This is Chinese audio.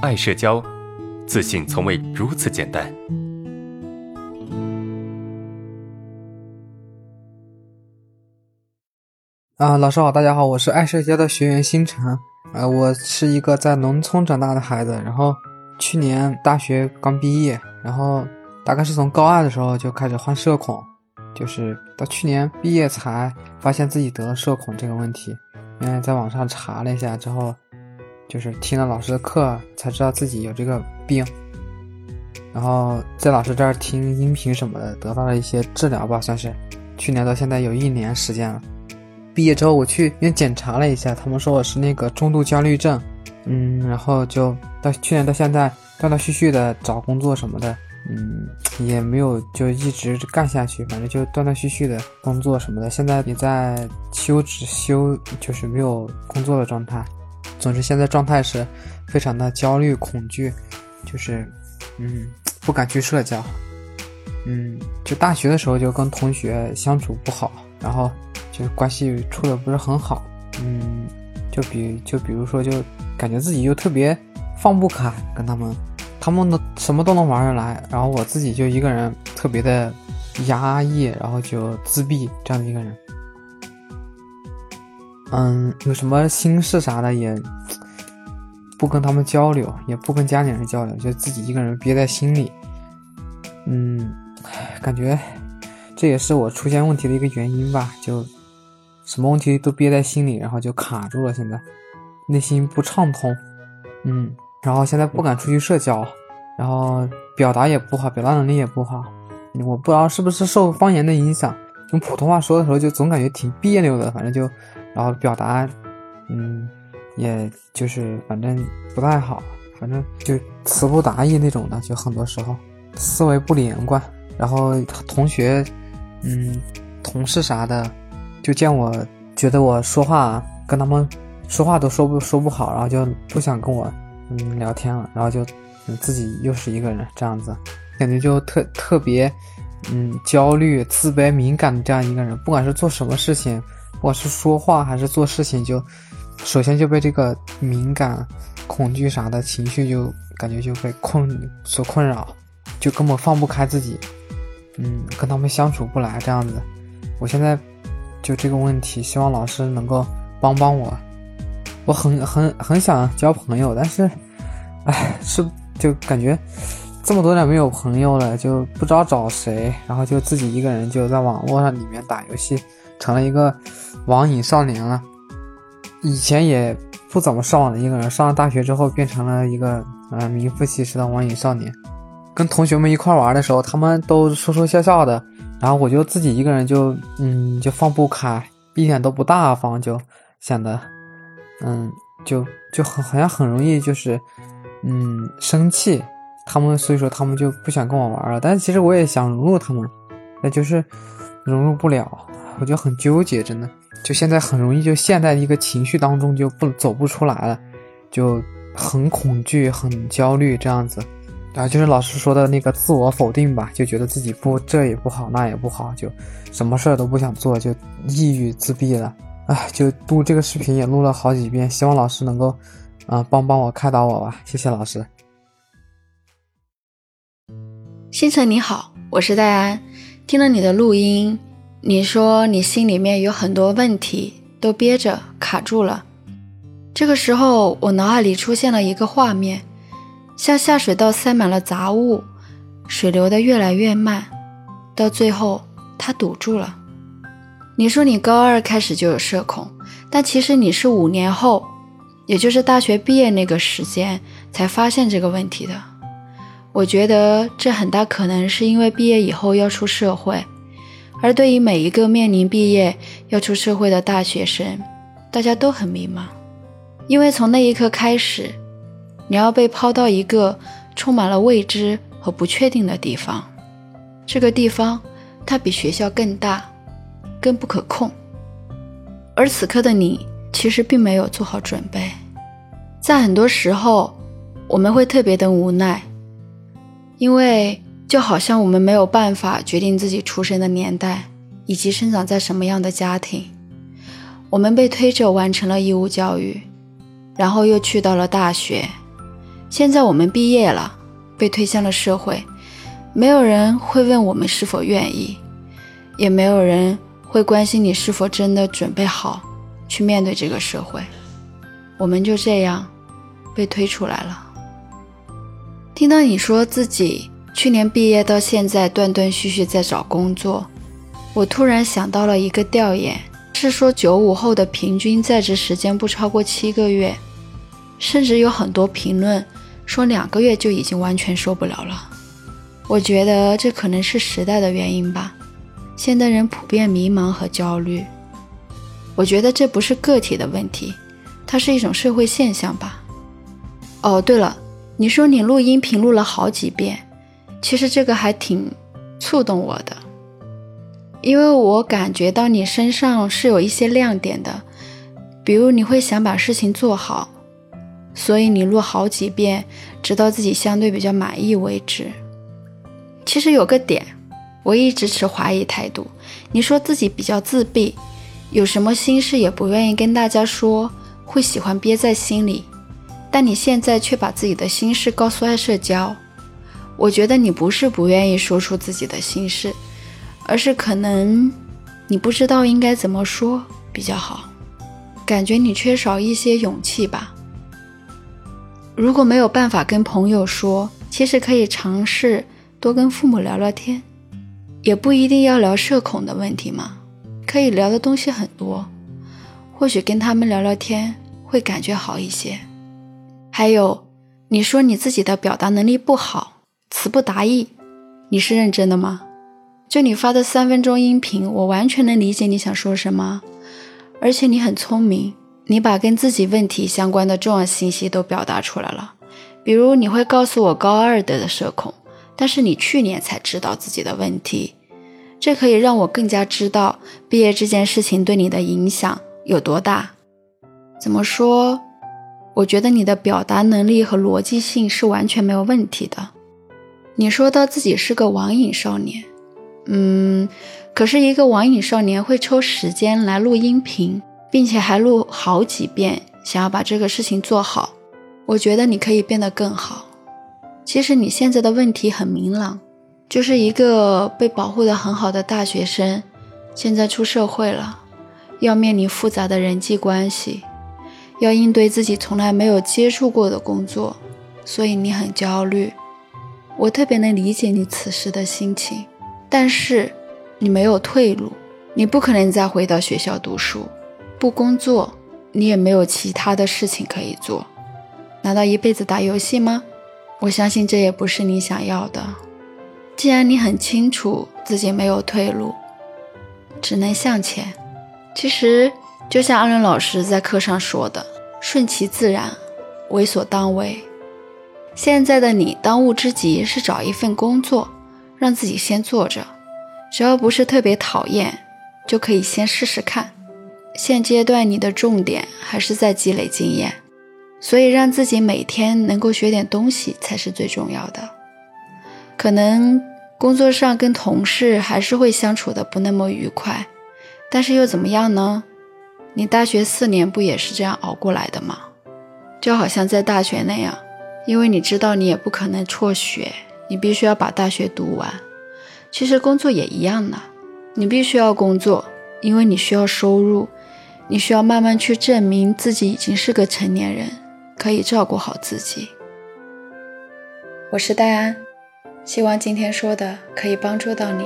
爱社交，自信从未如此简单。啊，老师好，大家好，我是爱社交的学员星辰。呃，我是一个在农村长大的孩子，然后去年大学刚毕业，然后大概是从高二的时候就开始患社恐，就是到去年毕业才发现自己得了社恐这个问题。因为在网上查了一下之后。就是听了老师的课才知道自己有这个病，然后在老师这儿听音频什么的，得到了一些治疗吧，算是。去年到现在有一年时间了。毕业之后我去医院检查了一下，他们说我是那个中度焦虑症，嗯，然后就到去年到现在断断续续的找工作什么的，嗯，也没有就一直干下去，反正就断断续续的工作什么的。现在也在休职休，就是没有工作的状态。总之，现在状态是非常的焦虑、恐惧，就是，嗯，不敢去社交，嗯，就大学的时候就跟同学相处不好，然后就关系处的不是很好，嗯，就比就比如说，就感觉自己又特别放不开，跟他们，他们都什么都能玩得来，然后我自己就一个人特别的压抑，然后就自闭这样的一个人。嗯，有什么心事啥的也不跟他们交流，也不跟家里人交流，就自己一个人憋在心里。嗯，感觉这也是我出现问题的一个原因吧，就什么问题都憋在心里，然后就卡住了。现在内心不畅通，嗯，然后现在不敢出去社交，然后表达也不好，表达能力也不好。我不知道是不是受方言的影响，用普通话说的时候就总感觉挺别扭的，反正就。然后表达，嗯，也就是反正不太好，反正就词不达意那种的，就很多时候思维不连贯。然后同学，嗯，同事啥的，就见我觉得我说话跟他们说话都说不说不好，然后就不想跟我嗯聊天了，然后就自己又是一个人这样子，感觉就特特别嗯焦虑、自卑、敏感的这样一个人，不管是做什么事情。我是说话还是做事情，就首先就被这个敏感、恐惧啥的情绪就感觉就被困所困扰，就根本放不开自己，嗯，跟他们相处不来这样子。我现在就这个问题，希望老师能够帮帮我。我很很很想交朋友，但是，哎，是就感觉这么多年没有朋友了，就不知道找谁，然后就自己一个人就在网络上里面打游戏。成了一个网瘾少年了。以前也不怎么上网的一个人，上了大学之后变成了一个呃名副其实的网瘾少年。跟同学们一块玩的时候，他们都说说笑笑的，然后我就自己一个人就嗯就放不开，一点都不大方，就显得嗯就就很好像很容易就是嗯生气。他们所以说他们就不想跟我玩了。但是其实我也想融入他们，那就是融入不了。我就很纠结，真的，就现在很容易就陷在一个情绪当中，就不走不出来了，就很恐惧、很焦虑这样子，然后就是老师说的那个自我否定吧，就觉得自己不这也不好，那也不好，就什么事儿都不想做，就抑郁自闭了。哎，就录这个视频也录了好几遍，希望老师能够，啊，帮帮我开导我吧，谢谢老师。星辰你好，我是戴安，听了你的录音。你说你心里面有很多问题都憋着卡住了，这个时候我脑海里出现了一个画面，像下水道塞满了杂物，水流的越来越慢，到最后它堵住了。你说你高二开始就有社恐，但其实你是五年后，也就是大学毕业那个时间才发现这个问题的。我觉得这很大可能是因为毕业以后要出社会。而对于每一个面临毕业要出社会的大学生，大家都很迷茫，因为从那一刻开始，你要被抛到一个充满了未知和不确定的地方。这个地方它比学校更大，更不可控。而此刻的你其实并没有做好准备，在很多时候我们会特别的无奈，因为。就好像我们没有办法决定自己出生的年代以及生长在什么样的家庭，我们被推着完成了义务教育，然后又去到了大学，现在我们毕业了，被推向了社会，没有人会问我们是否愿意，也没有人会关心你是否真的准备好去面对这个社会。我们就这样被推出来了。听到你说自己去年毕业到现在断断续续在找工作，我突然想到了一个调研，是说九五后的平均在职时间不超过七个月，甚至有很多评论。说两个月就已经完全受不了了，我觉得这可能是时代的原因吧。现代人普遍迷茫和焦虑，我觉得这不是个体的问题，它是一种社会现象吧。哦，对了，你说你录音频录了好几遍，其实这个还挺触动我的，因为我感觉到你身上是有一些亮点的，比如你会想把事情做好。所以你录好几遍，直到自己相对比较满意为止。其实有个点，我一直持怀疑态度。你说自己比较自闭，有什么心事也不愿意跟大家说，会喜欢憋在心里。但你现在却把自己的心事告诉爱社交，我觉得你不是不愿意说出自己的心事，而是可能你不知道应该怎么说比较好，感觉你缺少一些勇气吧。如果没有办法跟朋友说，其实可以尝试多跟父母聊聊天，也不一定要聊社恐的问题嘛，可以聊的东西很多，或许跟他们聊聊天会感觉好一些。还有，你说你自己的表达能力不好，词不达意，你是认真的吗？就你发的三分钟音频，我完全能理解你想说什么，而且你很聪明。你把跟自己问题相关的重要信息都表达出来了，比如你会告诉我高二的社恐，但是你去年才知道自己的问题，这可以让我更加知道毕业这件事情对你的影响有多大。怎么说？我觉得你的表达能力和逻辑性是完全没有问题的。你说到自己是个网瘾少年，嗯，可是一个网瘾少年会抽时间来录音频。并且还录好几遍，想要把这个事情做好。我觉得你可以变得更好。其实你现在的问题很明朗，就是一个被保护的很好的大学生，现在出社会了，要面临复杂的人际关系，要应对自己从来没有接触过的工作，所以你很焦虑。我特别能理解你此时的心情，但是你没有退路，你不可能再回到学校读书。不工作，你也没有其他的事情可以做，难道一辈子打游戏吗？我相信这也不是你想要的。既然你很清楚自己没有退路，只能向前。其实就像阿伦老师在课上说的：“顺其自然，为所当为。”现在的你当务之急是找一份工作，让自己先做着，只要不是特别讨厌，就可以先试试看。现阶段你的重点还是在积累经验，所以让自己每天能够学点东西才是最重要的。可能工作上跟同事还是会相处的不那么愉快，但是又怎么样呢？你大学四年不也是这样熬过来的吗？就好像在大学那样，因为你知道你也不可能辍学，你必须要把大学读完。其实工作也一样的，你必须要工作，因为你需要收入。你需要慢慢去证明自己已经是个成年人，可以照顾好自己。我是戴安，希望今天说的可以帮助到你。